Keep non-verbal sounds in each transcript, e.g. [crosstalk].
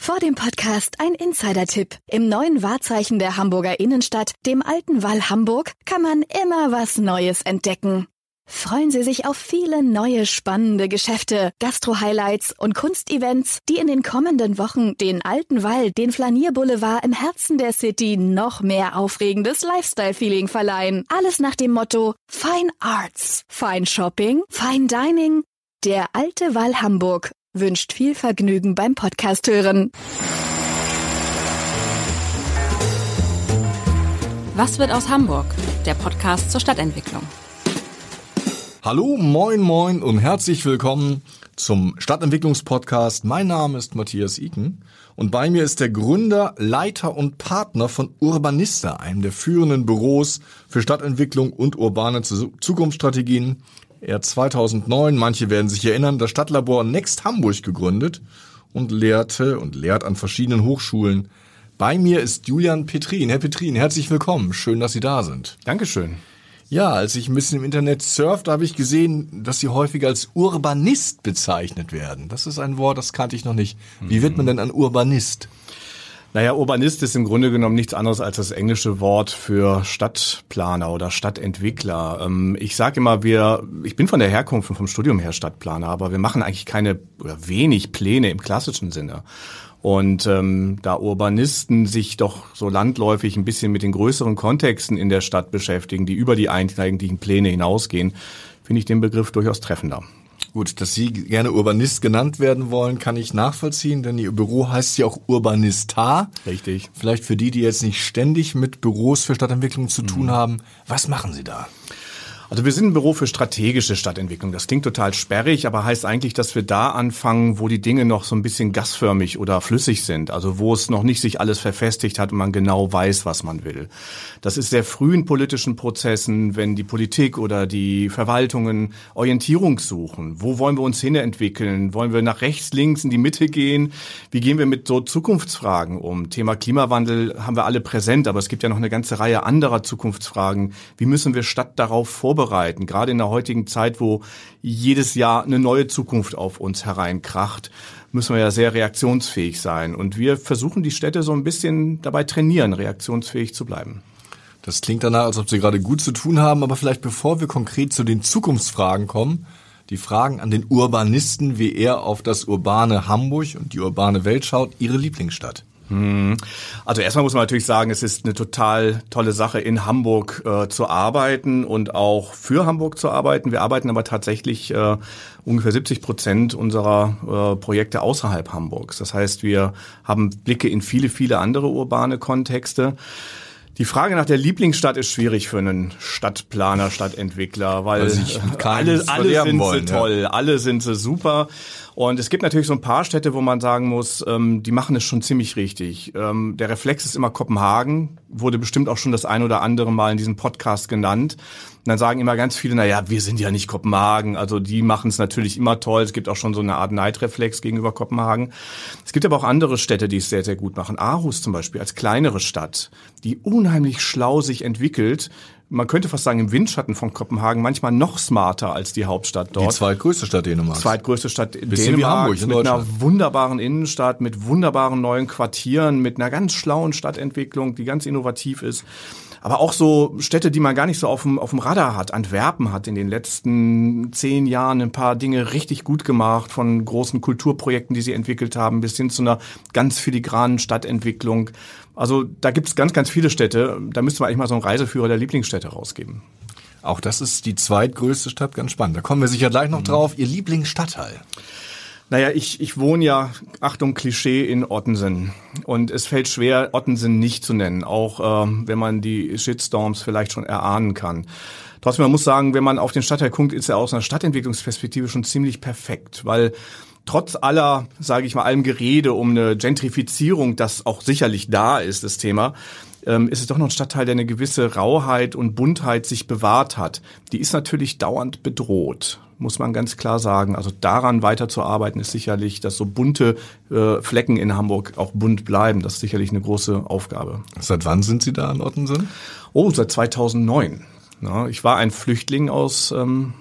Vor dem Podcast ein Insider-Tipp. Im neuen Wahrzeichen der Hamburger Innenstadt, dem alten Wall Hamburg, kann man immer was Neues entdecken. Freuen Sie sich auf viele neue spannende Geschäfte, Gastro-Highlights und Kunstevents, die in den kommenden Wochen den alten Wall, den Flanierboulevard im Herzen der City noch mehr aufregendes Lifestyle-Feeling verleihen. Alles nach dem Motto Fine Arts, Fine Shopping, Fine Dining. Der alte Wall Hamburg wünscht viel Vergnügen beim Podcast hören. Was wird aus Hamburg? Der Podcast zur Stadtentwicklung. Hallo, moin, moin und herzlich willkommen zum Stadtentwicklungspodcast. Mein Name ist Matthias Iken und bei mir ist der Gründer, Leiter und Partner von Urbanista, einem der führenden Büros für Stadtentwicklung und urbane Zukunftsstrategien er 2009, manche werden sich erinnern, das Stadtlabor Next Hamburg gegründet und lehrte und lehrt an verschiedenen Hochschulen. Bei mir ist Julian Petrin. Herr Petrin, herzlich willkommen. Schön, dass Sie da sind. Dankeschön. Ja, als ich ein bisschen im Internet surfte, habe ich gesehen, dass Sie häufig als Urbanist bezeichnet werden. Das ist ein Wort, das kannte ich noch nicht. Wie wird man denn ein Urbanist? Naja, Urbanist ist im Grunde genommen nichts anderes als das englische Wort für Stadtplaner oder Stadtentwickler. Ähm, ich sage immer, wir, ich bin von der Herkunft und vom Studium her Stadtplaner, aber wir machen eigentlich keine oder wenig Pläne im klassischen Sinne. Und ähm, da Urbanisten sich doch so landläufig ein bisschen mit den größeren Kontexten in der Stadt beschäftigen, die über die eigentlichen Pläne hinausgehen, finde ich den Begriff durchaus treffender. Gut, dass Sie gerne Urbanist genannt werden wollen, kann ich nachvollziehen, denn Ihr Büro heißt ja auch Urbanistar. Richtig. Vielleicht für die, die jetzt nicht ständig mit Büros für Stadtentwicklung zu tun mhm. haben. Was machen Sie da? Also wir sind ein Büro für strategische Stadtentwicklung. Das klingt total sperrig, aber heißt eigentlich, dass wir da anfangen, wo die Dinge noch so ein bisschen gasförmig oder flüssig sind. Also wo es noch nicht sich alles verfestigt hat und man genau weiß, was man will. Das ist sehr früh in politischen Prozessen, wenn die Politik oder die Verwaltungen Orientierung suchen. Wo wollen wir uns hinentwickeln? Wollen wir nach rechts, links, in die Mitte gehen? Wie gehen wir mit so Zukunftsfragen um? Thema Klimawandel haben wir alle präsent, aber es gibt ja noch eine ganze Reihe anderer Zukunftsfragen. Wie müssen wir Stadt darauf vorbereiten? Vorbereiten, gerade in der heutigen Zeit, wo jedes Jahr eine neue Zukunft auf uns hereinkracht, müssen wir ja sehr reaktionsfähig sein. Und wir versuchen die Städte so ein bisschen dabei trainieren, reaktionsfähig zu bleiben. Das klingt danach, als ob Sie gerade gut zu tun haben, aber vielleicht bevor wir konkret zu den Zukunftsfragen kommen, die Fragen an den Urbanisten, wie er auf das urbane Hamburg und die urbane Welt schaut, Ihre Lieblingsstadt. Hm. Also erstmal muss man natürlich sagen, es ist eine total tolle Sache, in Hamburg äh, zu arbeiten und auch für Hamburg zu arbeiten. Wir arbeiten aber tatsächlich äh, ungefähr 70 Prozent unserer äh, Projekte außerhalb Hamburgs. Das heißt, wir haben Blicke in viele, viele andere urbane Kontexte. Die Frage nach der Lieblingsstadt ist schwierig für einen Stadtplaner, Stadtentwickler, weil also alle, alle sind wollen, sie toll, ja. alle sind sie super. Und es gibt natürlich so ein paar Städte, wo man sagen muss, ähm, die machen es schon ziemlich richtig. Ähm, der Reflex ist immer Kopenhagen, wurde bestimmt auch schon das ein oder andere Mal in diesem Podcast genannt. Und dann sagen immer ganz viele, na ja, wir sind ja nicht Kopenhagen. Also die machen es natürlich immer toll. Es gibt auch schon so eine Art Neidreflex gegenüber Kopenhagen. Es gibt aber auch andere Städte, die es sehr, sehr gut machen. Aarhus zum Beispiel als kleinere Stadt, die unheimlich schlau sich entwickelt man könnte fast sagen, im Windschatten von Kopenhagen manchmal noch smarter als die Hauptstadt dort. Die zweitgrößte Stadt Dänemarks. Zweitgrößte Stadt Bisschen Dänemarks mit einer wunderbaren Innenstadt, mit wunderbaren neuen Quartieren, mit einer ganz schlauen Stadtentwicklung, die ganz innovativ ist. Aber auch so Städte, die man gar nicht so auf dem, auf dem Radar hat. Antwerpen hat in den letzten zehn Jahren ein paar Dinge richtig gut gemacht, von großen Kulturprojekten, die sie entwickelt haben, bis hin zu einer ganz filigranen Stadtentwicklung. Also da gibt es ganz, ganz viele Städte. Da müsste man eigentlich mal so einen Reiseführer der Lieblingsstädte rausgeben. Auch das ist die zweitgrößte Stadt, ganz spannend. Da kommen wir sicher gleich noch mhm. drauf. Ihr Lieblingsstadtteil? Naja, ich, ich wohne ja, Achtung, Klischee in Ottensen. Und es fällt schwer, Ottensen nicht zu nennen, auch ähm, wenn man die Shitstorms vielleicht schon erahnen kann. Trotzdem, man muss sagen, wenn man auf den Stadtteil guckt, ist er aus einer Stadtentwicklungsperspektive schon ziemlich perfekt, weil trotz aller, sage ich mal, allem Gerede um eine Gentrifizierung, das auch sicherlich da ist, das Thema, ähm, ist es doch noch ein Stadtteil, der eine gewisse Rauheit und Buntheit sich bewahrt hat. Die ist natürlich dauernd bedroht, muss man ganz klar sagen. Also daran weiterzuarbeiten ist sicherlich, dass so bunte äh, Flecken in Hamburg auch bunt bleiben. Das ist sicherlich eine große Aufgabe. Seit wann sind Sie da in Ottensen? Oh, seit 2009. Ja, ich war ein Flüchtling aus, ähm,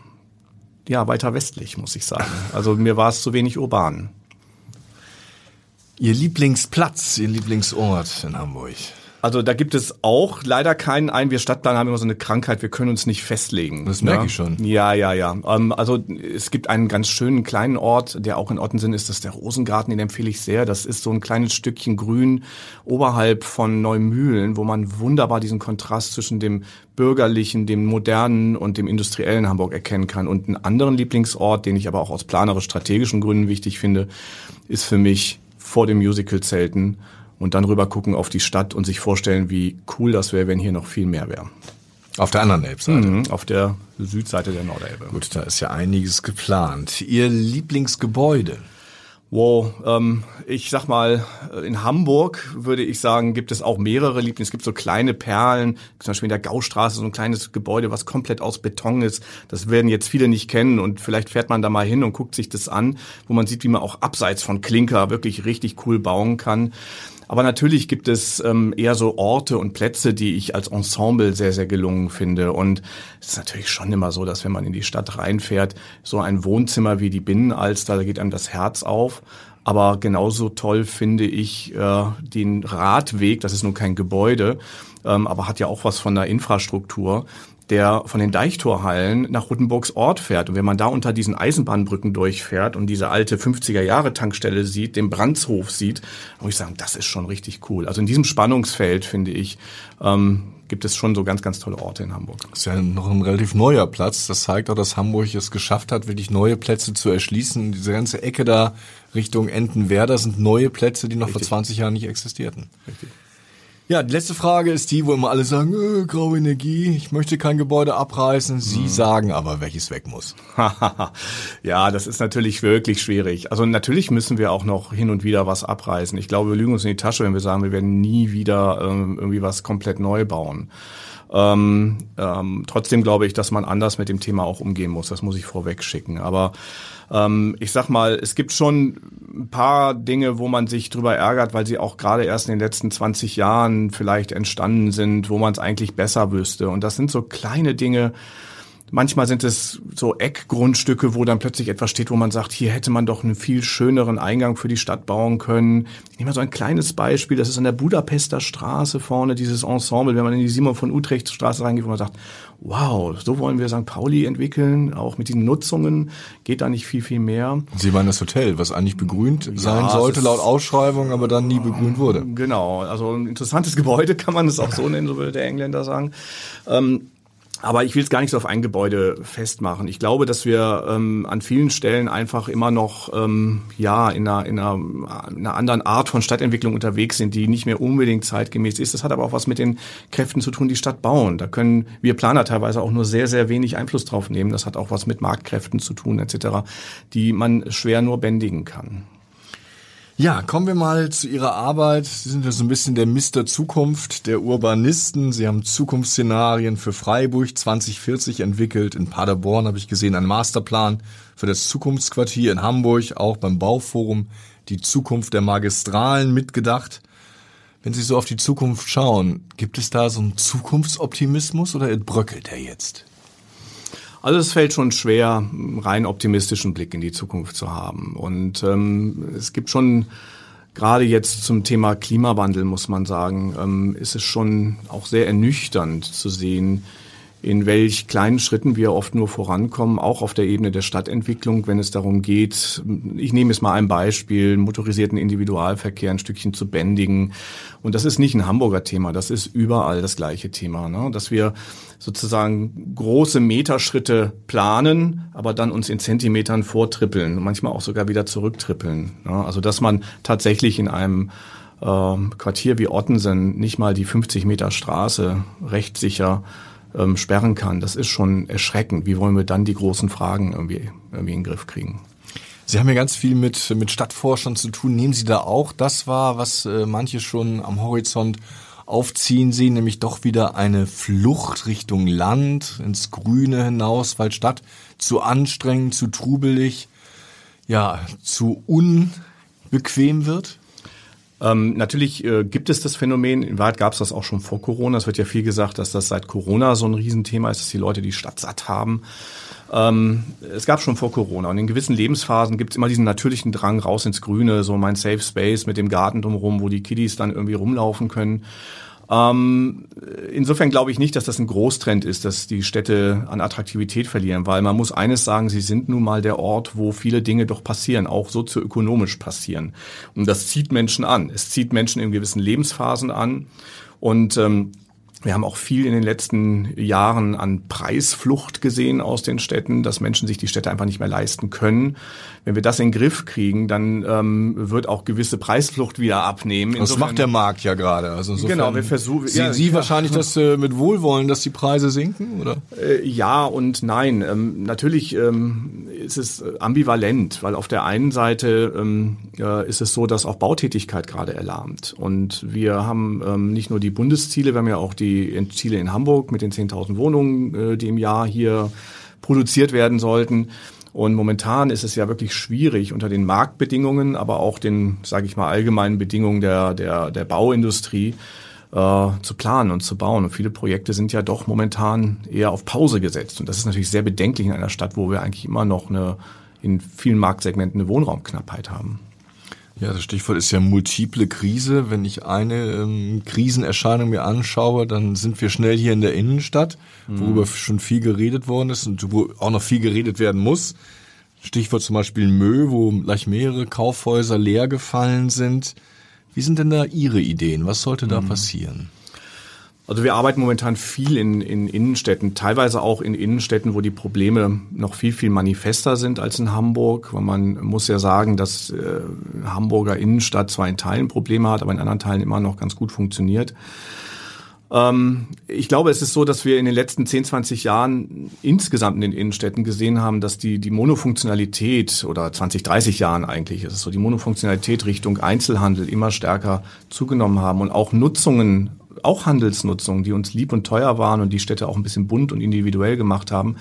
ja, weiter westlich, muss ich sagen. Also mir war es zu wenig urban. Ihr Lieblingsplatz, Ihr Lieblingsort in Hamburg? Also da gibt es auch leider keinen ein. Wir Stadtplaner haben immer so eine Krankheit, wir können uns nicht festlegen. Das merke ja? ich schon. Ja, ja, ja. Ähm, also es gibt einen ganz schönen kleinen Ort, der auch in Ottensen ist, das ist der Rosengarten, den empfehle ich sehr. Das ist so ein kleines Stückchen Grün oberhalb von Neumühlen, wo man wunderbar diesen Kontrast zwischen dem bürgerlichen, dem modernen und dem industriellen Hamburg erkennen kann. Und einen anderen Lieblingsort, den ich aber auch aus planerisch-strategischen Gründen wichtig finde, ist für mich vor dem Musical-Zelten und dann rüber gucken auf die Stadt und sich vorstellen, wie cool das wäre, wenn hier noch viel mehr wäre. Auf der anderen Elbseite? Mhm, auf der Südseite der Nordelbe. Gut, da ist ja einiges geplant. Ihr Lieblingsgebäude? Wow, ähm, ich sag mal, in Hamburg würde ich sagen, gibt es auch mehrere Lieblings. Es gibt so kleine Perlen, zum Beispiel in der Gaustraße so ein kleines Gebäude, was komplett aus Beton ist. Das werden jetzt viele nicht kennen und vielleicht fährt man da mal hin und guckt sich das an, wo man sieht, wie man auch abseits von Klinker wirklich richtig cool bauen kann. Aber natürlich gibt es ähm, eher so Orte und Plätze, die ich als Ensemble sehr, sehr gelungen finde. Und es ist natürlich schon immer so, dass wenn man in die Stadt reinfährt, so ein Wohnzimmer wie die Binnenalster, da geht einem das Herz auf. Aber genauso toll finde ich äh, den Radweg, das ist nun kein Gebäude, ähm, aber hat ja auch was von der Infrastruktur, der von den Deichtorhallen nach Rottenburgs Ort fährt. Und wenn man da unter diesen Eisenbahnbrücken durchfährt und diese alte 50er-Jahre-Tankstelle sieht, den Brandshof sieht, muss ich sagen, das ist schon richtig cool. Also in diesem Spannungsfeld, finde ich, ähm, gibt es schon so ganz, ganz tolle Orte in Hamburg. Das ist ja noch ein relativ neuer Platz. Das zeigt auch, dass Hamburg es geschafft hat, wirklich neue Plätze zu erschließen. Diese ganze Ecke da Richtung Entenwerder sind neue Plätze, die noch Richtig. vor 20 Jahren nicht existierten. Richtig. Ja, die letzte Frage ist die, wo immer alle sagen, äh, graue Energie, ich möchte kein Gebäude abreißen. Sie hm. sagen aber, welches weg muss. [laughs] ja, das ist natürlich wirklich schwierig. Also natürlich müssen wir auch noch hin und wieder was abreißen. Ich glaube, wir lügen uns in die Tasche, wenn wir sagen, wir werden nie wieder ähm, irgendwie was komplett neu bauen. Ähm, ähm, trotzdem glaube ich, dass man anders mit dem Thema auch umgehen muss. Das muss ich vorweg schicken. Aber ähm, ich sag mal, es gibt schon ein paar Dinge, wo man sich drüber ärgert, weil sie auch gerade erst in den letzten 20 Jahren vielleicht entstanden sind, wo man es eigentlich besser wüsste. Und das sind so kleine Dinge, Manchmal sind es so Eckgrundstücke, wo dann plötzlich etwas steht, wo man sagt, hier hätte man doch einen viel schöneren Eingang für die Stadt bauen können. Ich nehme mal so ein kleines Beispiel, das ist an der Budapester Straße vorne, dieses Ensemble, wenn man in die Simon von Utrecht Straße reingeht, wo man sagt, wow, so wollen wir St. Pauli entwickeln, auch mit den Nutzungen geht da nicht viel, viel mehr. Sie meinen das Hotel, was eigentlich begrünt ja, sein sollte laut Ausschreibung, aber dann nie begrünt wurde. Genau, also ein interessantes [laughs] Gebäude kann man es auch so nennen, so würde der Engländer sagen. Ähm, aber ich will es gar nicht so auf ein Gebäude festmachen. Ich glaube, dass wir ähm, an vielen Stellen einfach immer noch ähm, ja in einer, in, einer, in einer anderen Art von Stadtentwicklung unterwegs sind, die nicht mehr unbedingt zeitgemäß ist. Das hat aber auch was mit den Kräften zu tun, die Stadt bauen. Da können wir Planer teilweise auch nur sehr, sehr wenig Einfluss drauf nehmen. Das hat auch was mit Marktkräften zu tun etc., die man schwer nur bändigen kann. Ja, kommen wir mal zu Ihrer Arbeit. Sie sind ja so ein bisschen der Mister Zukunft der Urbanisten. Sie haben Zukunftsszenarien für Freiburg 2040 entwickelt. In Paderborn habe ich gesehen einen Masterplan für das Zukunftsquartier in Hamburg, auch beim Bauforum die Zukunft der Magistralen mitgedacht. Wenn Sie so auf die Zukunft schauen, gibt es da so einen Zukunftsoptimismus oder bröckelt er jetzt? Also es fällt schon schwer, rein optimistischen Blick in die Zukunft zu haben. Und ähm, es gibt schon gerade jetzt zum Thema Klimawandel, muss man sagen, ähm, ist es schon auch sehr ernüchternd zu sehen, in welch kleinen Schritten wir oft nur vorankommen, auch auf der Ebene der Stadtentwicklung, wenn es darum geht, ich nehme es mal ein Beispiel, motorisierten Individualverkehr ein Stückchen zu bändigen. Und das ist nicht ein Hamburger Thema, das ist überall das gleiche Thema, ne? dass wir sozusagen große Meterschritte planen, aber dann uns in Zentimetern vortrippeln, manchmal auch sogar wieder zurücktrippeln. Ne? Also dass man tatsächlich in einem ähm, Quartier wie Ottensen nicht mal die 50 Meter Straße rechtssicher ähm, sperren kann, das ist schon erschreckend. Wie wollen wir dann die großen Fragen irgendwie, irgendwie in den Griff kriegen? Sie haben ja ganz viel mit, mit Stadtforschern zu tun. Nehmen Sie da auch das wahr, was äh, manche schon am Horizont aufziehen sehen, nämlich doch wieder eine Flucht Richtung Land, ins Grüne hinaus, weil Stadt zu anstrengend, zu trubelig, ja, zu unbequem wird? Ähm, natürlich äh, gibt es das Phänomen, in Wahrheit gab es das auch schon vor Corona. Es wird ja viel gesagt, dass das seit Corona so ein Riesenthema ist, dass die Leute die Stadt satt haben. Ähm, es gab schon vor Corona und in gewissen Lebensphasen gibt es immer diesen natürlichen Drang raus ins Grüne, so mein Safe Space mit dem Garten drumherum, wo die Kiddies dann irgendwie rumlaufen können. Ähm, insofern glaube ich nicht, dass das ein Großtrend ist, dass die Städte an Attraktivität verlieren, weil man muss eines sagen, sie sind nun mal der Ort, wo viele Dinge doch passieren, auch sozioökonomisch passieren. Und das zieht Menschen an. Es zieht Menschen in gewissen Lebensphasen an. Und ähm, wir haben auch viel in den letzten Jahren an Preisflucht gesehen aus den Städten, dass Menschen sich die Städte einfach nicht mehr leisten können. Wenn wir das in den Griff kriegen, dann ähm, wird auch gewisse Preisflucht wieder abnehmen. Insofern, das macht der Markt ja gerade. Also genau, wir versuchen. Sehen ja, Sie ja. wahrscheinlich das äh, mit Wohlwollen, dass die Preise sinken, oder? Äh, ja und nein. Ähm, natürlich ähm, ist es ambivalent, weil auf der einen Seite ähm, äh, ist es so, dass auch Bautätigkeit gerade erlahmt. Und wir haben ähm, nicht nur die Bundesziele, wir haben ja auch die die Ziele in Hamburg mit den 10.000 Wohnungen, äh, die im Jahr hier produziert werden sollten. Und momentan ist es ja wirklich schwierig unter den Marktbedingungen, aber auch den, sage ich mal, allgemeinen Bedingungen der, der, der Bauindustrie äh, zu planen und zu bauen. Und viele Projekte sind ja doch momentan eher auf Pause gesetzt. Und das ist natürlich sehr bedenklich in einer Stadt, wo wir eigentlich immer noch eine in vielen Marktsegmenten eine Wohnraumknappheit haben. Ja, das Stichwort ist ja multiple Krise. Wenn ich eine ähm, Krisenerscheinung mir anschaue, dann sind wir schnell hier in der Innenstadt, mhm. worüber schon viel geredet worden ist und wo auch noch viel geredet werden muss. Stichwort zum Beispiel Mö, wo gleich mehrere Kaufhäuser leer gefallen sind. Wie sind denn da Ihre Ideen? Was sollte da mhm. passieren? Also wir arbeiten momentan viel in, in Innenstädten, teilweise auch in Innenstädten, wo die Probleme noch viel, viel manifester sind als in Hamburg. Weil man muss ja sagen, dass äh, Hamburger Innenstadt zwar in Teilen Probleme hat, aber in anderen Teilen immer noch ganz gut funktioniert. Ähm, ich glaube, es ist so, dass wir in den letzten 10, 20 Jahren insgesamt in den Innenstädten gesehen haben, dass die, die Monofunktionalität oder 20, 30 Jahren eigentlich ist es so, die Monofunktionalität Richtung Einzelhandel immer stärker zugenommen haben und auch Nutzungen auch Handelsnutzung, die uns lieb und teuer waren und die Städte auch ein bisschen bunt und individuell gemacht haben,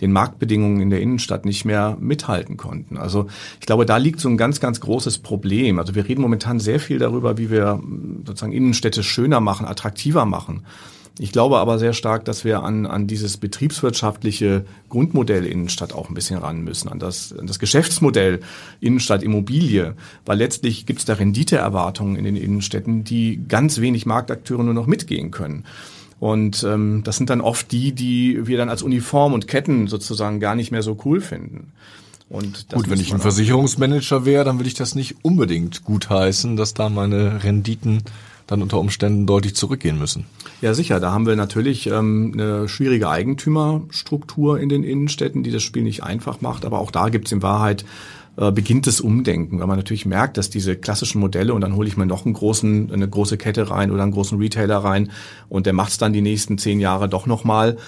den Marktbedingungen in der Innenstadt nicht mehr mithalten konnten. Also ich glaube, da liegt so ein ganz, ganz großes Problem. Also wir reden momentan sehr viel darüber, wie wir sozusagen Innenstädte schöner machen, attraktiver machen. Ich glaube aber sehr stark, dass wir an, an dieses betriebswirtschaftliche Grundmodell Innenstadt auch ein bisschen ran müssen, an das, an das Geschäftsmodell Innenstadt Immobilie, weil letztlich gibt es da Renditeerwartungen in den Innenstädten, die ganz wenig Marktakteure nur noch mitgehen können. Und ähm, das sind dann oft die, die wir dann als Uniform und Ketten sozusagen gar nicht mehr so cool finden. Und gut, wenn ich ein Versicherungsmanager wäre, dann würde ich das nicht unbedingt gutheißen, dass da meine Renditen dann unter Umständen deutlich zurückgehen müssen. Ja, sicher. Da haben wir natürlich ähm, eine schwierige Eigentümerstruktur in den Innenstädten, die das Spiel nicht einfach macht. Aber auch da gibt es in Wahrheit äh, beginnt das Umdenken, weil man natürlich merkt, dass diese klassischen Modelle und dann hole ich mir noch einen großen, eine große Kette rein oder einen großen Retailer rein und der macht es dann die nächsten zehn Jahre doch nochmal. mal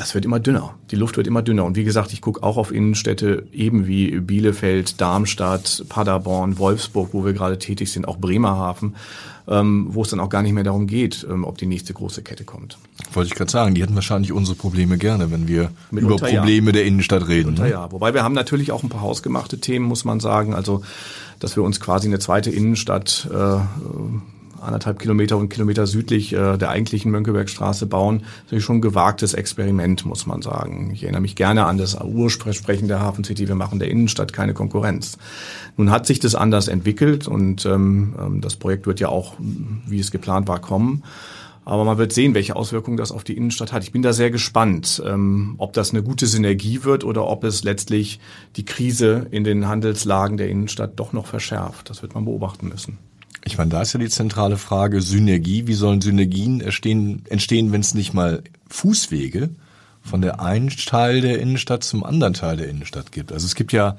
das wird immer dünner. Die Luft wird immer dünner. Und wie gesagt, ich gucke auch auf Innenstädte eben wie Bielefeld, Darmstadt, Paderborn, Wolfsburg, wo wir gerade tätig sind, auch Bremerhaven, wo es dann auch gar nicht mehr darum geht, ähm, ob die nächste große Kette kommt. Wollte ich gerade sagen, die hätten wahrscheinlich unsere Probleme gerne, wenn wir Mitunter über Probleme ja. der Innenstadt reden. Ne? Ja, wobei wir haben natürlich auch ein paar hausgemachte Themen, muss man sagen. Also, dass wir uns quasi eine zweite Innenstadt äh, anderthalb Kilometer und Kilometer südlich äh, der eigentlichen Mönckebergstraße bauen. Das ist schon ein gewagtes Experiment, muss man sagen. Ich erinnere mich gerne an das Ursprechen der Hafen City, wir machen der Innenstadt keine Konkurrenz. Nun hat sich das anders entwickelt und ähm, ähm das Projekt wird ja auch, wie es geplant war, kommen. Aber man wird sehen, welche Auswirkungen das auf die Innenstadt hat. Ich bin da sehr gespannt, ähm, ob das eine gute Synergie wird oder ob es letztlich die Krise in den Handelslagen der Innenstadt doch noch verschärft. Das wird man beobachten müssen. Ich meine, da ist ja die zentrale Frage Synergie. Wie sollen Synergien entstehen, entstehen wenn es nicht mal Fußwege von der einen Teil der Innenstadt zum anderen Teil der Innenstadt gibt? Also es gibt ja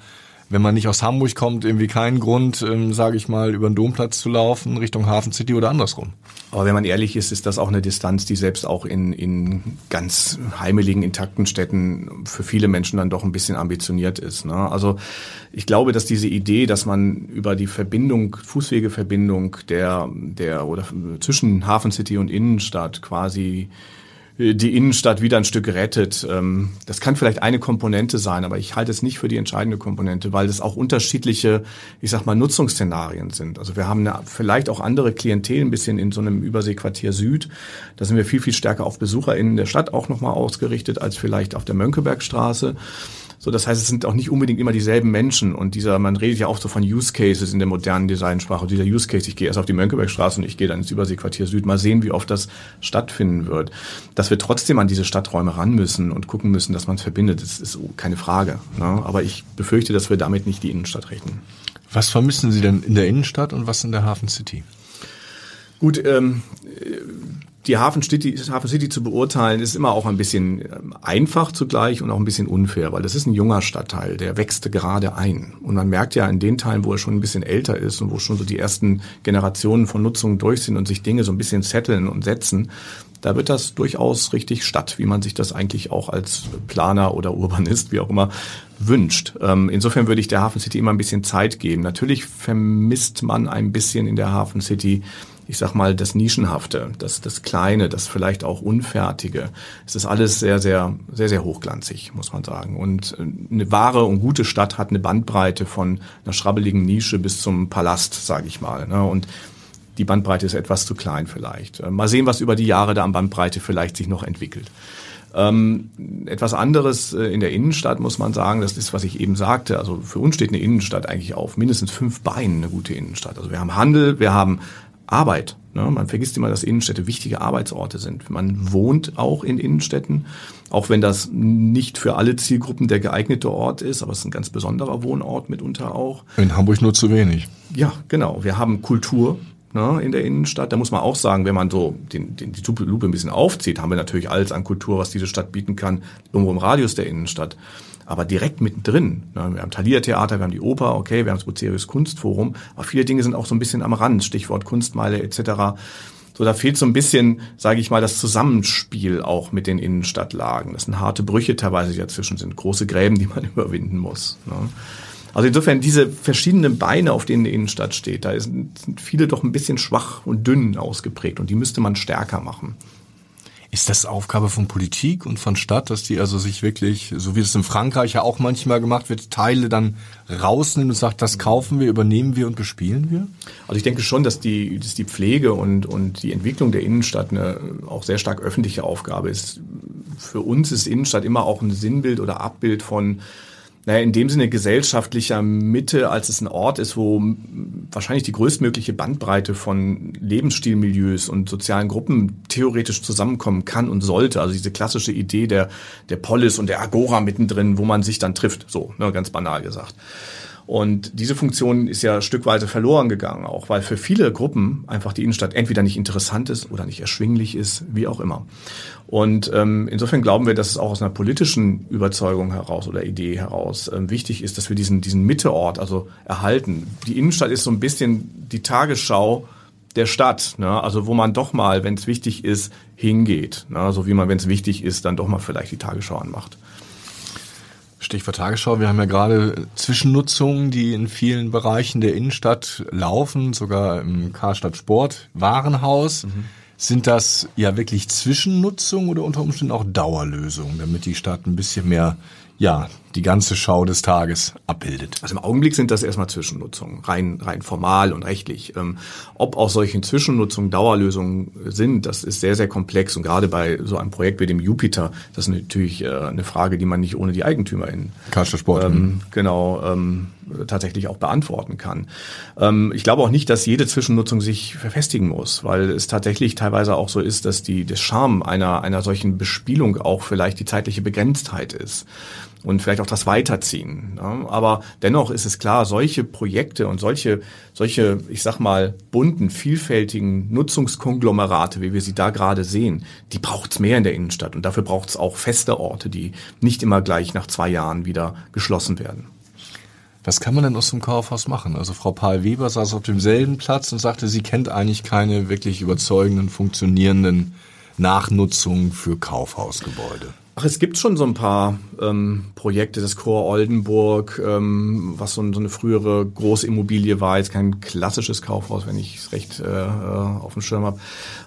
wenn man nicht aus Hamburg kommt, irgendwie keinen Grund, ähm, sage ich mal, über den Domplatz zu laufen Richtung Hafen City oder andersrum. Aber wenn man ehrlich ist, ist das auch eine Distanz, die selbst auch in, in ganz heimeligen, intakten Städten für viele Menschen dann doch ein bisschen ambitioniert ist. Ne? Also ich glaube, dass diese Idee, dass man über die Verbindung, Fußwegeverbindung der, der oder zwischen Hafen City und Innenstadt quasi die Innenstadt wieder ein Stück rettet. Ähm, das kann vielleicht eine Komponente sein, aber ich halte es nicht für die entscheidende Komponente, weil es auch unterschiedliche, ich sag mal, Nutzungsszenarien sind. Also wir haben eine, vielleicht auch andere Klientel ein bisschen in so einem Überseequartier Süd. Da sind wir viel, viel stärker auf BesucherInnen der Stadt auch nochmal ausgerichtet als vielleicht auf der Mönckebergstraße. So, das heißt, es sind auch nicht unbedingt immer dieselben Menschen. Und dieser, man redet ja auch so von Use Cases in der modernen Designsprache. Und dieser Use Case, ich gehe erst auf die Mönckebergstraße und ich gehe dann ins Überseequartier Süd. Mal sehen, wie oft das stattfinden wird. Dass wir trotzdem an diese Stadträume ran müssen und gucken müssen, dass man es verbindet, das ist keine Frage. Ne? Aber ich befürchte, dass wir damit nicht die Innenstadt rechnen. Was vermissen Sie denn in der Innenstadt und was in der Hafen City? Gut, ähm, die Hafen City, Hafen City zu beurteilen, ist immer auch ein bisschen ähm, einfach zugleich und auch ein bisschen unfair, weil das ist ein junger Stadtteil, der wächst gerade ein. Und man merkt ja in den Teilen, wo er schon ein bisschen älter ist und wo schon so die ersten Generationen von Nutzungen durch sind und sich Dinge so ein bisschen setteln und setzen, da wird das durchaus richtig statt, wie man sich das eigentlich auch als Planer oder Urbanist, wie auch immer, wünscht. Ähm, insofern würde ich der Hafen City immer ein bisschen Zeit geben. Natürlich vermisst man ein bisschen in der Hafen City ich sag mal, das Nischenhafte, das, das Kleine, das vielleicht auch Unfertige. Es ist alles sehr, sehr, sehr, sehr hochglanzig, muss man sagen. Und äh, eine wahre und gute Stadt hat eine Bandbreite von einer schrabbeligen Nische bis zum Palast, sage ich mal. Ne? Und die Bandbreite ist etwas zu klein vielleicht. Äh, mal sehen, was über die Jahre da an Bandbreite vielleicht sich noch entwickelt. Ähm, etwas anderes äh, in der Innenstadt muss man sagen, das ist, was ich eben sagte. Also für uns steht eine Innenstadt eigentlich auf mindestens fünf Beinen eine gute Innenstadt. Also wir haben Handel, wir haben Arbeit. Ne? Man vergisst immer, dass Innenstädte wichtige Arbeitsorte sind. Man wohnt auch in Innenstädten, auch wenn das nicht für alle Zielgruppen der geeignete Ort ist, aber es ist ein ganz besonderer Wohnort mitunter auch. In Hamburg nur zu wenig. Ja, genau. Wir haben Kultur, ne, in der Innenstadt. Da muss man auch sagen, wenn man so den, den, die Lupe ein bisschen aufzieht, haben wir natürlich alles an Kultur, was diese Stadt bieten kann, irgendwo im Radius der Innenstadt aber direkt mittendrin. Ne? Wir haben Thalia Theater, wir haben die Oper, okay, wir haben das Bucerius Kunstforum, aber viele Dinge sind auch so ein bisschen am Rand, Stichwort Kunstmeile etc. So, da fehlt so ein bisschen, sage ich mal, das Zusammenspiel auch mit den Innenstadtlagen. Das sind harte Brüche teilweise, die dazwischen sind, große Gräben, die man [laughs] überwinden muss. Ne? Also insofern diese verschiedenen Beine, auf denen die Innenstadt steht, da sind viele doch ein bisschen schwach und dünn ausgeprägt und die müsste man stärker machen. Ist das Aufgabe von Politik und von Stadt, dass die also sich wirklich, so wie es in Frankreich ja auch manchmal gemacht wird, Teile dann rausnehmen und sagt, das kaufen wir, übernehmen wir und bespielen wir? Also ich denke schon, dass die, dass die Pflege und, und die Entwicklung der Innenstadt eine auch sehr stark öffentliche Aufgabe ist. Für uns ist Innenstadt immer auch ein Sinnbild oder Abbild von naja, in dem Sinne gesellschaftlicher Mitte, als es ein Ort ist, wo wahrscheinlich die größtmögliche Bandbreite von Lebensstilmilieus und sozialen Gruppen theoretisch zusammenkommen kann und sollte. Also diese klassische Idee der, der Polis und der Agora mittendrin, wo man sich dann trifft. So, ne, ganz banal gesagt. Und diese Funktion ist ja stückweise verloren gegangen, auch weil für viele Gruppen einfach die Innenstadt entweder nicht interessant ist oder nicht erschwinglich ist, wie auch immer. Und ähm, insofern glauben wir, dass es auch aus einer politischen Überzeugung heraus oder Idee heraus ähm, wichtig ist, dass wir diesen, diesen Mitteort also erhalten. Die Innenstadt ist so ein bisschen die Tagesschau der Stadt, ne? also wo man doch mal, wenn es wichtig ist, hingeht. Ne? So wie man, wenn es wichtig ist, dann doch mal vielleicht die Tagesschau anmacht. Stichwort Tagesschau. Wir haben ja gerade Zwischennutzungen, die in vielen Bereichen der Innenstadt laufen, sogar im Karstadt Sport Warenhaus. Mhm. Sind das ja wirklich Zwischennutzungen oder unter Umständen auch Dauerlösungen, damit die Stadt ein bisschen mehr ja, die ganze Schau des Tages abbildet. Also im Augenblick sind das erstmal Zwischennutzungen, rein, rein formal und rechtlich. Ähm, ob aus solchen Zwischennutzungen Dauerlösungen sind, das ist sehr, sehr komplex. Und gerade bei so einem Projekt wie dem Jupiter, das ist natürlich äh, eine Frage, die man nicht ohne die EigentümerInnen Sport, ähm, mhm. genau ähm, tatsächlich auch beantworten kann. Ähm, ich glaube auch nicht, dass jede Zwischennutzung sich verfestigen muss, weil es tatsächlich teilweise auch so ist, dass die, der Charme einer, einer solchen Bespielung auch vielleicht die zeitliche Begrenztheit ist und vielleicht auch das Weiterziehen. Ja. Aber dennoch ist es klar, solche Projekte und solche, solche, ich sag mal, bunten, vielfältigen Nutzungskonglomerate, wie wir sie da gerade sehen, die braucht's mehr in der Innenstadt. Und dafür braucht's auch feste Orte, die nicht immer gleich nach zwei Jahren wieder geschlossen werden. Was kann man denn aus dem Kaufhaus machen? Also Frau Pahl-Weber saß auf demselben Platz und sagte, sie kennt eigentlich keine wirklich überzeugenden, funktionierenden Nachnutzungen für Kaufhausgebäude. Ach, es gibt schon so ein paar ähm, Projekte, das Chor Oldenburg, ähm, was so, so, eine frühere Großimmobilie war, jetzt kein klassisches Kaufhaus, wenn ich es recht äh, äh, auf dem Schirm habe.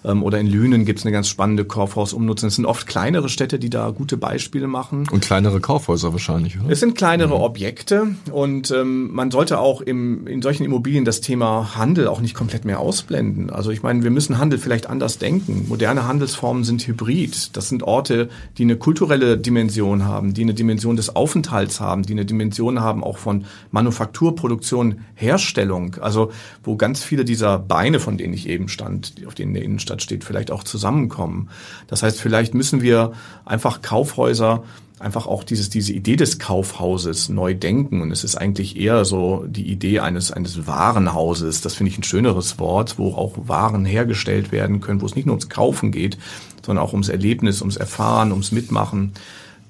Ähm, oder in Lünen gibt es eine ganz spannende Kaufhausumnutzung. Es sind oft kleinere Städte, die da gute Beispiele machen. Und kleinere Kaufhäuser wahrscheinlich, oder? Es sind kleinere mhm. Objekte und ähm, man sollte auch im, in solchen Immobilien das Thema Handel auch nicht komplett mehr ausblenden. Also ich meine, wir müssen Handel vielleicht anders denken. Moderne Handelsformen sind hybrid. Das sind Orte, die eine Kultur kulturelle Dimension haben, die eine Dimension des Aufenthalts haben, die eine Dimension haben auch von Manufakturproduktion, Herstellung, also wo ganz viele dieser Beine, von denen ich eben stand, auf denen der Innenstadt steht, vielleicht auch zusammenkommen. Das heißt, vielleicht müssen wir einfach Kaufhäuser einfach auch dieses, diese Idee des Kaufhauses neu denken. Und es ist eigentlich eher so die Idee eines, eines Warenhauses. Das finde ich ein schöneres Wort, wo auch Waren hergestellt werden können, wo es nicht nur ums Kaufen geht, sondern auch ums Erlebnis, ums Erfahren, ums Mitmachen.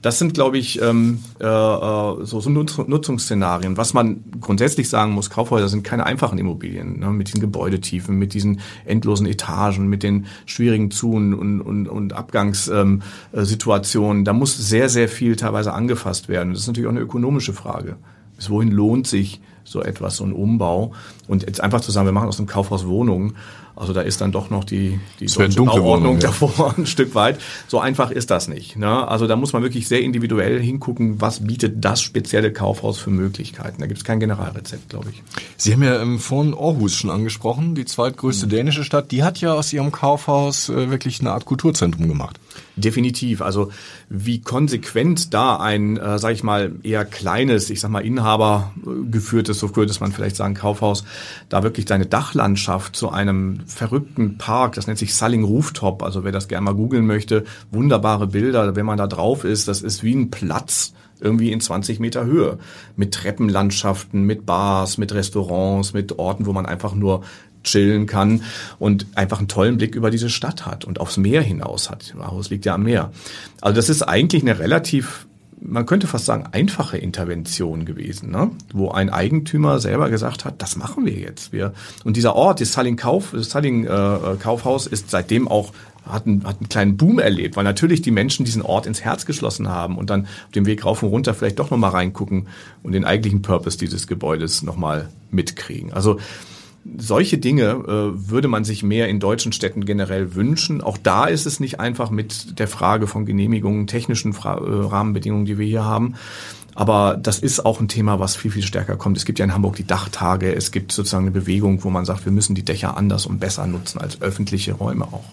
Das sind, glaube ich, ähm, äh, äh so, so Nutzungsszenarien. Was man grundsätzlich sagen muss, Kaufhäuser sind keine einfachen Immobilien, ne, mit diesen Gebäudetiefen, mit diesen endlosen Etagen, mit den schwierigen Zu- und, und, und Abgangssituationen. Ähm, da muss sehr, sehr viel teilweise angefasst werden. Das ist natürlich auch eine ökonomische Frage. Bis wohin lohnt sich so etwas, so ein Umbau? Und jetzt einfach zu sagen, wir machen aus dem Kaufhaus Wohnungen, also da ist dann doch noch die, die deutsche Bauordnung ja. davor [laughs] ein Stück weit. So einfach ist das nicht. Ne? Also da muss man wirklich sehr individuell hingucken, was bietet das spezielle Kaufhaus für Möglichkeiten. Da gibt es kein Generalrezept, glaube ich. Sie haben ja ähm, vorhin Aarhus schon angesprochen, die zweitgrößte mhm. dänische Stadt. Die hat ja aus ihrem Kaufhaus äh, wirklich eine Art Kulturzentrum gemacht. Definitiv. Also wie konsequent da ein, äh, sage ich mal, eher kleines, ich sag mal, Inhaber geführtes, so könnte man vielleicht sagen, Kaufhaus, da wirklich seine Dachlandschaft zu einem verrückten Park, das nennt sich Sulling Rooftop, also wer das gerne mal googeln möchte, wunderbare Bilder, wenn man da drauf ist, das ist wie ein Platz, irgendwie in 20 Meter Höhe. Mit Treppenlandschaften, mit Bars, mit Restaurants, mit Orten, wo man einfach nur chillen kann und einfach einen tollen Blick über diese Stadt hat und aufs Meer hinaus hat. Haus liegt ja am Meer. Also das ist eigentlich eine relativ man könnte fast sagen, einfache Intervention gewesen, ne? wo ein Eigentümer selber gesagt hat, das machen wir jetzt. Wir, und dieser Ort, das Salling, Kauf, das Salling äh, Kaufhaus, ist seitdem auch hat einen, hat einen kleinen Boom erlebt, weil natürlich die Menschen diesen Ort ins Herz geschlossen haben und dann auf dem Weg rauf und runter vielleicht doch nochmal reingucken und den eigentlichen Purpose dieses Gebäudes nochmal mitkriegen. Also solche Dinge äh, würde man sich mehr in deutschen Städten generell wünschen. Auch da ist es nicht einfach mit der Frage von Genehmigungen, technischen Fra äh, Rahmenbedingungen, die wir hier haben. Aber das ist auch ein Thema, was viel, viel stärker kommt. Es gibt ja in Hamburg die Dachtage. Es gibt sozusagen eine Bewegung, wo man sagt, wir müssen die Dächer anders und besser nutzen als öffentliche Räume auch.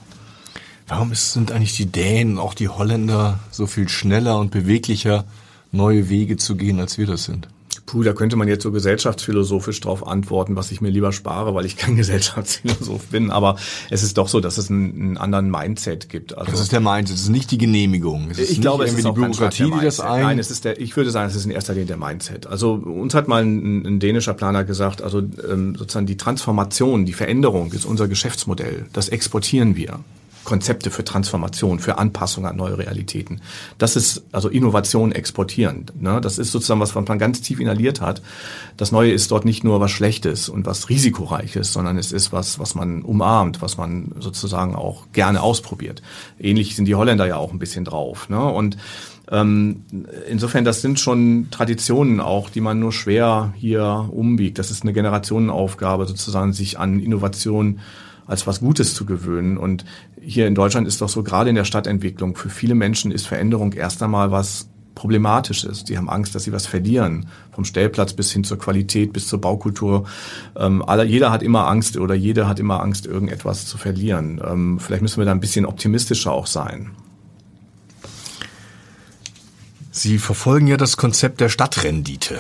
Warum sind eigentlich die Dänen, auch die Holländer so viel schneller und beweglicher, neue Wege zu gehen, als wir das sind? Puh, da könnte man jetzt so gesellschaftsphilosophisch drauf antworten, was ich mir lieber spare, weil ich kein [laughs] Gesellschaftsphilosoph bin. Aber es ist doch so, dass es einen, einen anderen Mindset gibt. Also, das ist der Mindset, das ist nicht die Genehmigung. Es ich glaube, es ist die Bürokratie, die das ein. Nein, es ist der. Ich würde sagen, es ist in erster Linie der Mindset. Also uns hat mal ein, ein dänischer Planer gesagt, also ähm, sozusagen die Transformation, die Veränderung ist unser Geschäftsmodell. Das exportieren wir. Konzepte für Transformation, für Anpassung an neue Realitäten. Das ist also Innovation exportieren. Ne? Das ist sozusagen was, was man ganz tief inhaliert hat. Das Neue ist dort nicht nur was Schlechtes und was Risikoreiches, sondern es ist was, was man umarmt, was man sozusagen auch gerne ausprobiert. Ähnlich sind die Holländer ja auch ein bisschen drauf. Ne? Und ähm, insofern, das sind schon Traditionen auch, die man nur schwer hier umbiegt. Das ist eine Generationenaufgabe, sozusagen sich an Innovation als was Gutes zu gewöhnen. Und hier in Deutschland ist doch so, gerade in der Stadtentwicklung, für viele Menschen ist Veränderung erst einmal was problematisch ist. Die haben Angst, dass sie was verlieren. Vom Stellplatz bis hin zur Qualität, bis zur Baukultur. Ähm, alle, jeder hat immer Angst oder jede hat immer Angst, irgendetwas zu verlieren. Ähm, vielleicht müssen wir da ein bisschen optimistischer auch sein. Sie verfolgen ja das Konzept der Stadtrendite.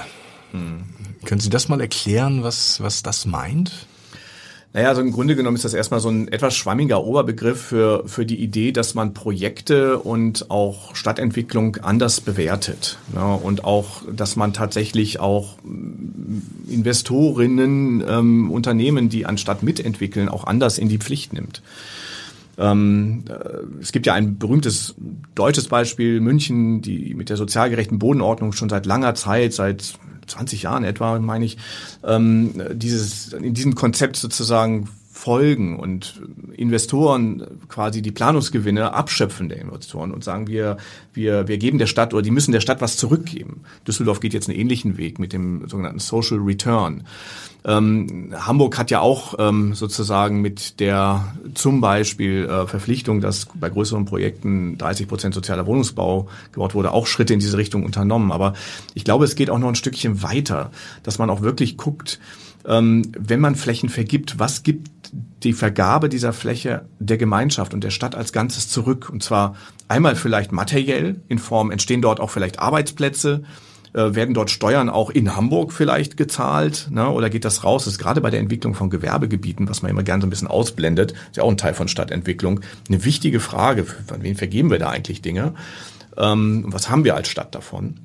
Hm. Können Sie das mal erklären, was, was das meint? Naja, also im Grunde genommen ist das erstmal so ein etwas schwammiger Oberbegriff für, für die Idee, dass man Projekte und auch Stadtentwicklung anders bewertet. Ne? Und auch, dass man tatsächlich auch mm, Investorinnen, ähm, Unternehmen, die anstatt mitentwickeln, auch anders in die Pflicht nimmt. Ähm, äh, es gibt ja ein berühmtes deutsches Beispiel, München, die mit der sozial gerechten Bodenordnung schon seit langer Zeit, seit 20 Jahren etwa, meine ich, ähm, dieses, in diesem Konzept sozusagen folgen und Investoren quasi die Planungsgewinne abschöpfen der Investoren und sagen, wir, wir, wir geben der Stadt oder die müssen der Stadt was zurückgeben. Düsseldorf geht jetzt einen ähnlichen Weg mit dem sogenannten Social Return. Ähm, Hamburg hat ja auch ähm, sozusagen mit der zum Beispiel äh, Verpflichtung, dass bei größeren Projekten 30 Prozent sozialer Wohnungsbau gebaut wurde, auch Schritte in diese Richtung unternommen. Aber ich glaube, es geht auch noch ein Stückchen weiter, dass man auch wirklich guckt, ähm, wenn man Flächen vergibt, was gibt die Vergabe dieser Fläche der Gemeinschaft und der Stadt als Ganzes zurück? Und zwar einmal vielleicht materiell in Form, entstehen dort auch vielleicht Arbeitsplätze, äh, werden dort Steuern auch in Hamburg vielleicht gezahlt? Ne? Oder geht das raus? Das ist gerade bei der Entwicklung von Gewerbegebieten, was man immer gerne so ein bisschen ausblendet, ist ja auch ein Teil von Stadtentwicklung, eine wichtige Frage. Von wem vergeben wir da eigentlich Dinge? Ähm, was haben wir als Stadt davon?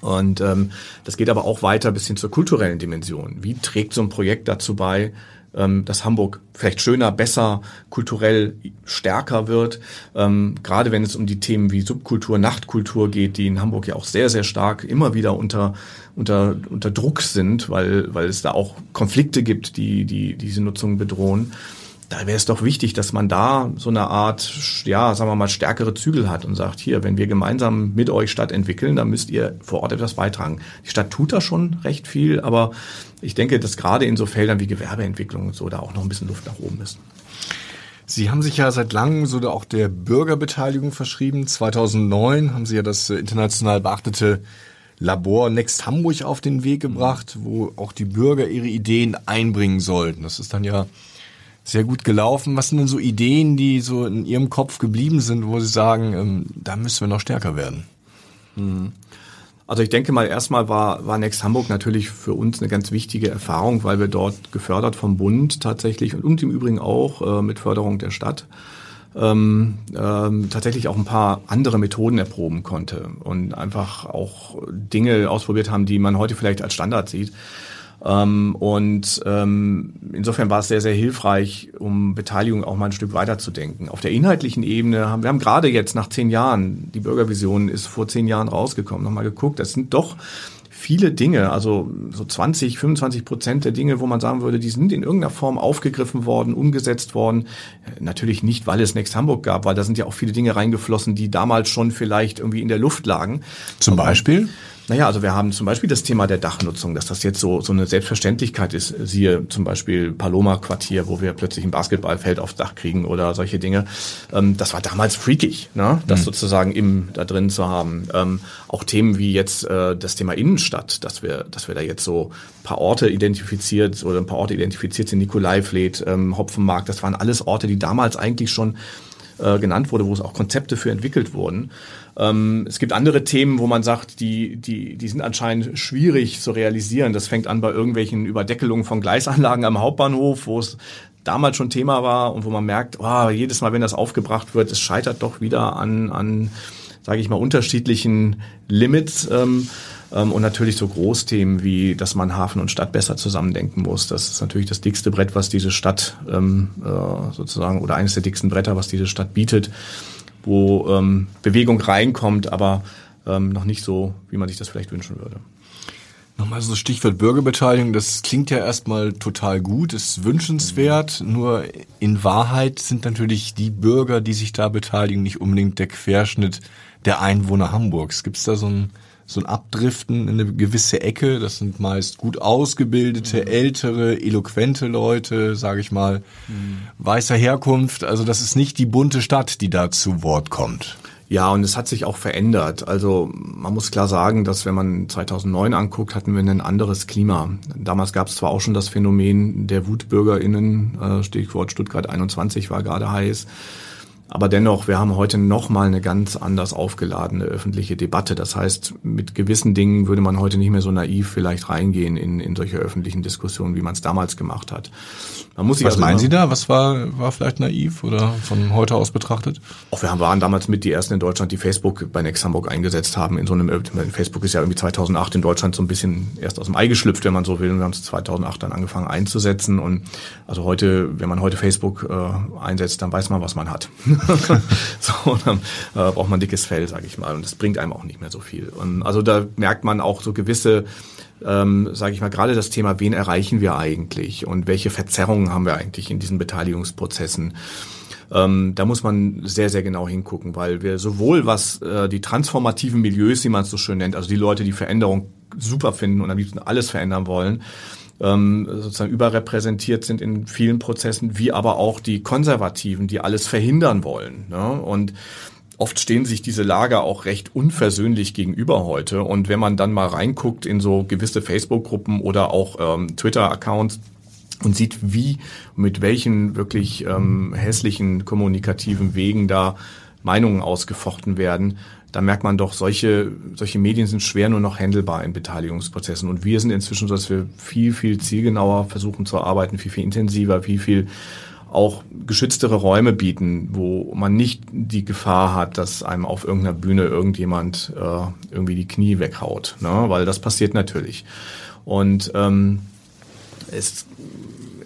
Und ähm, das geht aber auch weiter bis hin zur kulturellen Dimension. Wie trägt so ein Projekt dazu bei, ähm, dass Hamburg vielleicht schöner, besser, kulturell stärker wird. Ähm, gerade wenn es um die Themen wie Subkultur, Nachtkultur geht, die in Hamburg ja auch sehr, sehr stark immer wieder unter, unter, unter Druck sind, weil, weil es da auch Konflikte gibt, die, die diese Nutzung bedrohen da wäre es doch wichtig, dass man da so eine Art, ja, sagen wir mal, stärkere Zügel hat und sagt, hier, wenn wir gemeinsam mit euch Stadt entwickeln, dann müsst ihr vor Ort etwas beitragen. Die Stadt tut da schon recht viel, aber ich denke, dass gerade in so Feldern wie Gewerbeentwicklung und so da auch noch ein bisschen Luft nach oben ist. Sie haben sich ja seit langem so auch der Bürgerbeteiligung verschrieben. 2009 haben Sie ja das international beachtete Labor Next Hamburg auf den Weg gebracht, wo auch die Bürger ihre Ideen einbringen sollten. Das ist dann ja sehr gut gelaufen. Was sind denn so Ideen, die so in Ihrem Kopf geblieben sind, wo Sie sagen, ähm, da müssen wir noch stärker werden? Mhm. Also ich denke mal, erstmal war, war Next Hamburg natürlich für uns eine ganz wichtige Erfahrung, weil wir dort gefördert vom Bund tatsächlich und, und im Übrigen auch äh, mit Förderung der Stadt ähm, ähm, tatsächlich auch ein paar andere Methoden erproben konnte und einfach auch Dinge ausprobiert haben, die man heute vielleicht als Standard sieht. Ähm, und ähm, insofern war es sehr, sehr hilfreich, um Beteiligung auch mal ein Stück weiterzudenken. Auf der inhaltlichen Ebene haben wir haben gerade jetzt nach zehn Jahren, die Bürgervision ist vor zehn Jahren rausgekommen, nochmal geguckt, das sind doch viele Dinge, also so 20, 25 Prozent der Dinge, wo man sagen würde, die sind in irgendeiner Form aufgegriffen worden, umgesetzt worden. Natürlich nicht, weil es Next Hamburg gab, weil da sind ja auch viele Dinge reingeflossen, die damals schon vielleicht irgendwie in der Luft lagen. Zum Beispiel? Naja, also wir haben zum Beispiel das Thema der Dachnutzung, dass das jetzt so, so eine Selbstverständlichkeit ist. Siehe zum Beispiel Paloma-Quartier, wo wir plötzlich ein Basketballfeld aufs Dach kriegen oder solche Dinge. Ähm, das war damals freakig, ne? das mhm. sozusagen im da drin zu haben. Ähm, auch Themen wie jetzt äh, das Thema Innenstadt, dass wir, dass wir da jetzt so ein paar Orte identifiziert oder ein paar Orte identifiziert sind, Nikolaifleet, ähm, Hopfenmarkt, das waren alles Orte, die damals eigentlich schon äh, genannt wurde, wo es auch Konzepte für entwickelt wurden. Ähm, es gibt andere Themen, wo man sagt, die, die, die sind anscheinend schwierig zu realisieren. Das fängt an bei irgendwelchen Überdeckelungen von Gleisanlagen am Hauptbahnhof, wo es damals schon Thema war und wo man merkt, oh, jedes Mal, wenn das aufgebracht wird, es scheitert doch wieder an, an sage ich mal, unterschiedlichen Limits. Ähm, und natürlich so Großthemen wie, dass man Hafen und Stadt besser zusammendenken muss. Das ist natürlich das dickste Brett, was diese Stadt ähm, äh, sozusagen, oder eines der dicksten Bretter, was diese Stadt bietet wo ähm, Bewegung reinkommt, aber ähm, noch nicht so, wie man sich das vielleicht wünschen würde. Nochmal so Stichwort Bürgerbeteiligung, das klingt ja erstmal total gut, ist wünschenswert, mhm. nur in Wahrheit sind natürlich die Bürger, die sich da beteiligen, nicht unbedingt der Querschnitt der Einwohner Hamburgs. Gibt es da so ein, so ein Abdriften in eine gewisse Ecke? Das sind meist gut ausgebildete, mhm. ältere, eloquente Leute, sage ich mal, mhm. weißer Herkunft. Also das ist nicht die bunte Stadt, die da zu Wort kommt. Ja, und es hat sich auch verändert. Also man muss klar sagen, dass wenn man 2009 anguckt, hatten wir ein anderes Klima. Damals gab es zwar auch schon das Phänomen der WutbürgerInnen, äh, Stichwort Stuttgart 21 war gerade heiß, aber dennoch, wir haben heute nochmal eine ganz anders aufgeladene öffentliche Debatte. Das heißt, mit gewissen Dingen würde man heute nicht mehr so naiv vielleicht reingehen in, in solche öffentlichen Diskussionen, wie man es damals gemacht hat. Man muss sich Was also meinen Sie da? Was war, war vielleicht naiv oder von heute aus betrachtet? Auch wir waren damals mit die ersten in Deutschland, die Facebook bei Next Hamburg eingesetzt haben. In so einem, Facebook ist ja irgendwie 2008 in Deutschland so ein bisschen erst aus dem Ei geschlüpft, wenn man so will. Und wir haben es 2008 dann angefangen einzusetzen. Und also heute, wenn man heute Facebook äh, einsetzt, dann weiß man, was man hat. [laughs] [laughs] so, dann äh, braucht man dickes Fell, sage ich mal. Und das bringt einem auch nicht mehr so viel. Und also da merkt man auch so gewisse ähm, sage ich mal, gerade das Thema, wen erreichen wir eigentlich und welche Verzerrungen haben wir eigentlich in diesen Beteiligungsprozessen. Ähm, da muss man sehr, sehr genau hingucken, weil wir sowohl was äh, die transformativen Milieus, wie man es so schön nennt, also die Leute, die Veränderung super finden und am liebsten alles verändern wollen, ähm, sozusagen überrepräsentiert sind in vielen Prozessen, wie aber auch die Konservativen, die alles verhindern wollen. Ne? Und oft stehen sich diese Lager auch recht unversöhnlich gegenüber heute. Und wenn man dann mal reinguckt in so gewisse Facebook-Gruppen oder auch ähm, Twitter-Accounts, und sieht, wie, mit welchen wirklich ähm, hässlichen kommunikativen Wegen da Meinungen ausgefochten werden, da merkt man doch, solche, solche Medien sind schwer nur noch handelbar in Beteiligungsprozessen. Und wir sind inzwischen so, dass wir viel, viel zielgenauer versuchen zu arbeiten, viel, viel intensiver, viel, viel auch geschütztere Räume bieten, wo man nicht die Gefahr hat, dass einem auf irgendeiner Bühne irgendjemand äh, irgendwie die Knie weghaut, ne? weil das passiert natürlich. Und ähm, es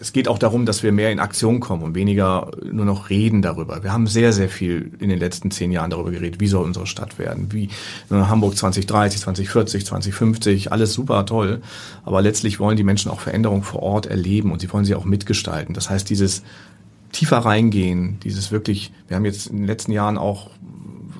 es geht auch darum, dass wir mehr in Aktion kommen und weniger nur noch reden darüber. Wir haben sehr, sehr viel in den letzten zehn Jahren darüber geredet, wie soll unsere Stadt werden, wie Hamburg 2030, 2040, 2050, alles super toll. Aber letztlich wollen die Menschen auch Veränderungen vor Ort erleben und sie wollen sie auch mitgestalten. Das heißt, dieses tiefer reingehen, dieses wirklich, wir haben jetzt in den letzten Jahren auch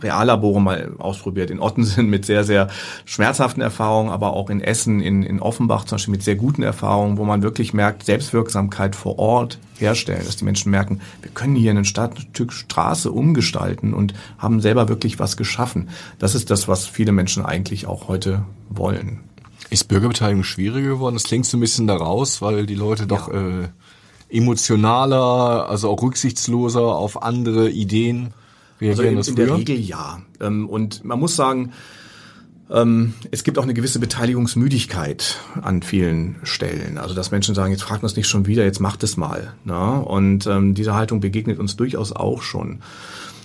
Reallabore mal ausprobiert. In Ottensen [laughs] mit sehr, sehr schmerzhaften Erfahrungen, aber auch in Essen, in, in Offenbach zum Beispiel mit sehr guten Erfahrungen, wo man wirklich merkt, Selbstwirksamkeit vor Ort herstellen, dass die Menschen merken, wir können hier ein Stadtstück Straße umgestalten und haben selber wirklich was geschaffen. Das ist das, was viele Menschen eigentlich auch heute wollen. Ist Bürgerbeteiligung schwieriger geworden? Das klingt so ein bisschen daraus, weil die Leute doch ja. äh, emotionaler, also auch rücksichtsloser auf andere Ideen reagieren also in, in der Regel ja. Ähm, und man muss sagen, ähm, es gibt auch eine gewisse Beteiligungsmüdigkeit an vielen Stellen. Also dass Menschen sagen, jetzt fragt uns nicht schon wieder, jetzt macht es mal. Ne? Und ähm, diese Haltung begegnet uns durchaus auch schon.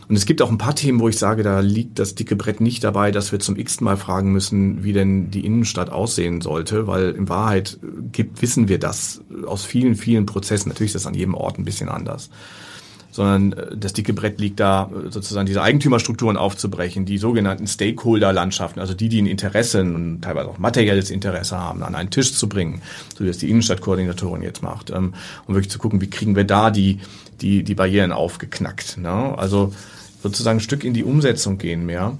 Und es gibt auch ein paar Themen, wo ich sage, da liegt das dicke Brett nicht dabei, dass wir zum x Mal fragen müssen, wie denn die Innenstadt aussehen sollte, weil in Wahrheit gibt, wissen wir das aus vielen, vielen Prozessen. Natürlich ist das an jedem Ort ein bisschen anders sondern äh, das dicke Brett liegt da, äh, sozusagen diese Eigentümerstrukturen aufzubrechen, die sogenannten Stakeholder-Landschaften, also die, die ein Interesse und teilweise auch materielles Interesse haben, an einen Tisch zu bringen, so wie das die Innenstadtkoordinatorin jetzt macht, ähm, um wirklich zu gucken, wie kriegen wir da die, die, die Barrieren aufgeknackt. Ne? Also sozusagen ein Stück in die Umsetzung gehen mehr.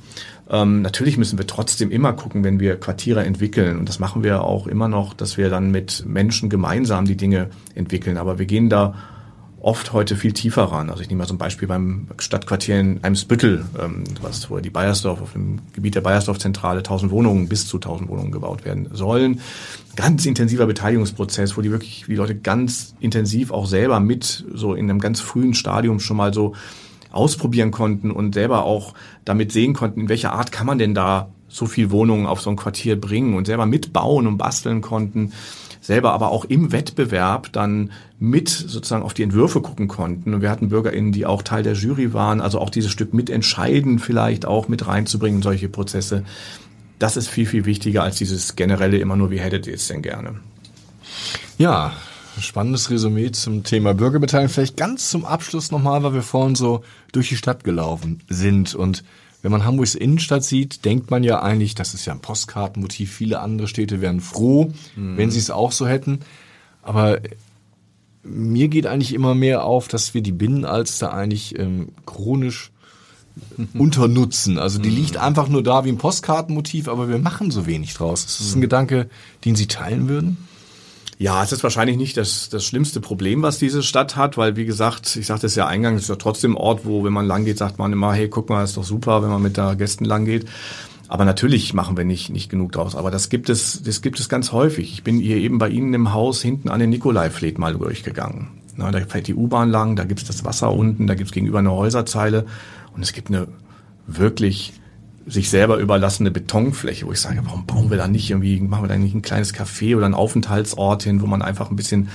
Ähm, natürlich müssen wir trotzdem immer gucken, wenn wir Quartiere entwickeln. Und das machen wir auch immer noch, dass wir dann mit Menschen gemeinsam die Dinge entwickeln. Aber wir gehen da oft heute viel tiefer ran. Also ich nehme mal so ein Beispiel beim Stadtquartier in Eimsbüttel, ähm, was, wo die Bayersdorf, auf dem Gebiet der Bayersdorf-Zentrale 1000 Wohnungen, bis zu 1000 Wohnungen gebaut werden sollen. Ganz intensiver Beteiligungsprozess, wo die wirklich, die Leute ganz intensiv auch selber mit so in einem ganz frühen Stadium schon mal so ausprobieren konnten und selber auch damit sehen konnten, in welcher Art kann man denn da so viel Wohnungen auf so ein Quartier bringen und selber mitbauen und basteln konnten selber aber auch im Wettbewerb dann mit sozusagen auf die Entwürfe gucken konnten. Und wir hatten BürgerInnen, die auch Teil der Jury waren, also auch dieses Stück mitentscheiden vielleicht auch mit reinzubringen, solche Prozesse. Das ist viel, viel wichtiger als dieses generelle immer nur, wie hättet ihr es denn gerne? Ja, spannendes Resümee zum Thema Bürgerbeteiligung. Vielleicht ganz zum Abschluss nochmal, weil wir vorhin so durch die Stadt gelaufen sind und wenn man Hamburgs Innenstadt sieht, denkt man ja eigentlich, das ist ja ein Postkartenmotiv. Viele andere Städte wären froh, mhm. wenn sie es auch so hätten. Aber mir geht eigentlich immer mehr auf, dass wir die Binnenalster eigentlich ähm, chronisch [laughs] unternutzen. Also die liegt einfach nur da wie ein Postkartenmotiv, aber wir machen so wenig draus. Ist das ein Gedanke, den Sie teilen würden? Ja, es ist wahrscheinlich nicht das, das schlimmste Problem, was diese Stadt hat, weil wie gesagt, ich sagte es ja eingangs, es ist ja trotzdem ein Ort, wo, wenn man lang geht, sagt man immer, hey, guck mal, ist doch super, wenn man mit da Gästen lang geht. Aber natürlich machen wir nicht, nicht genug draus. Aber das gibt es, das gibt es ganz häufig. Ich bin hier eben bei Ihnen im Haus hinten an den Nikolaifleet mal durchgegangen. Na, da fährt die U-Bahn lang, da gibt es das Wasser unten, da gibt es gegenüber eine Häuserzeile und es gibt eine wirklich sich selber überlassene Betonfläche, wo ich sage, warum bauen wir da nicht irgendwie, machen wir da nicht ein kleines Café oder einen Aufenthaltsort hin, wo man einfach ein bisschen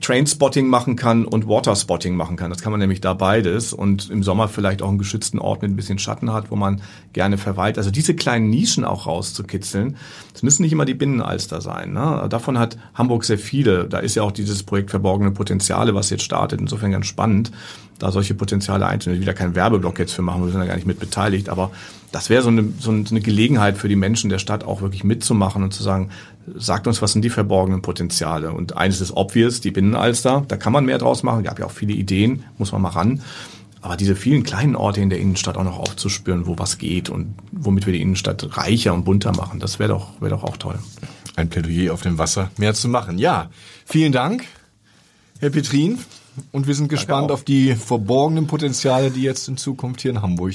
Trainspotting machen kann und Waterspotting machen kann. Das kann man nämlich da beides und im Sommer vielleicht auch einen geschützten Ort mit ein bisschen Schatten hat, wo man gerne verweilt. Also diese kleinen Nischen auch rauszukitzeln. Das müssen nicht immer die Binnenalster sein. Ne? Davon hat Hamburg sehr viele. Da ist ja auch dieses Projekt Verborgene Potenziale, was jetzt startet. Insofern ganz spannend, da solche Potenziale einzunehmen. Wieder kein Werbeblock jetzt für machen, wir sind da gar nicht mit beteiligt, aber das wäre so eine, so eine Gelegenheit für die Menschen der Stadt auch wirklich mitzumachen und zu sagen, sagt uns, was sind die verborgenen Potenziale? Und eines ist obvious, die Binnenalster, da kann man mehr draus machen, gab ja auch viele Ideen, muss man mal ran. Aber diese vielen kleinen Orte in der Innenstadt auch noch aufzuspüren, wo was geht und womit wir die Innenstadt reicher und bunter machen, das wäre doch, wäre doch auch toll. Ein Plädoyer auf dem Wasser, mehr zu machen. Ja, vielen Dank, Herr Petrin. Und wir sind gespannt auf die verborgenen Potenziale, die jetzt in Zukunft hier in Hamburg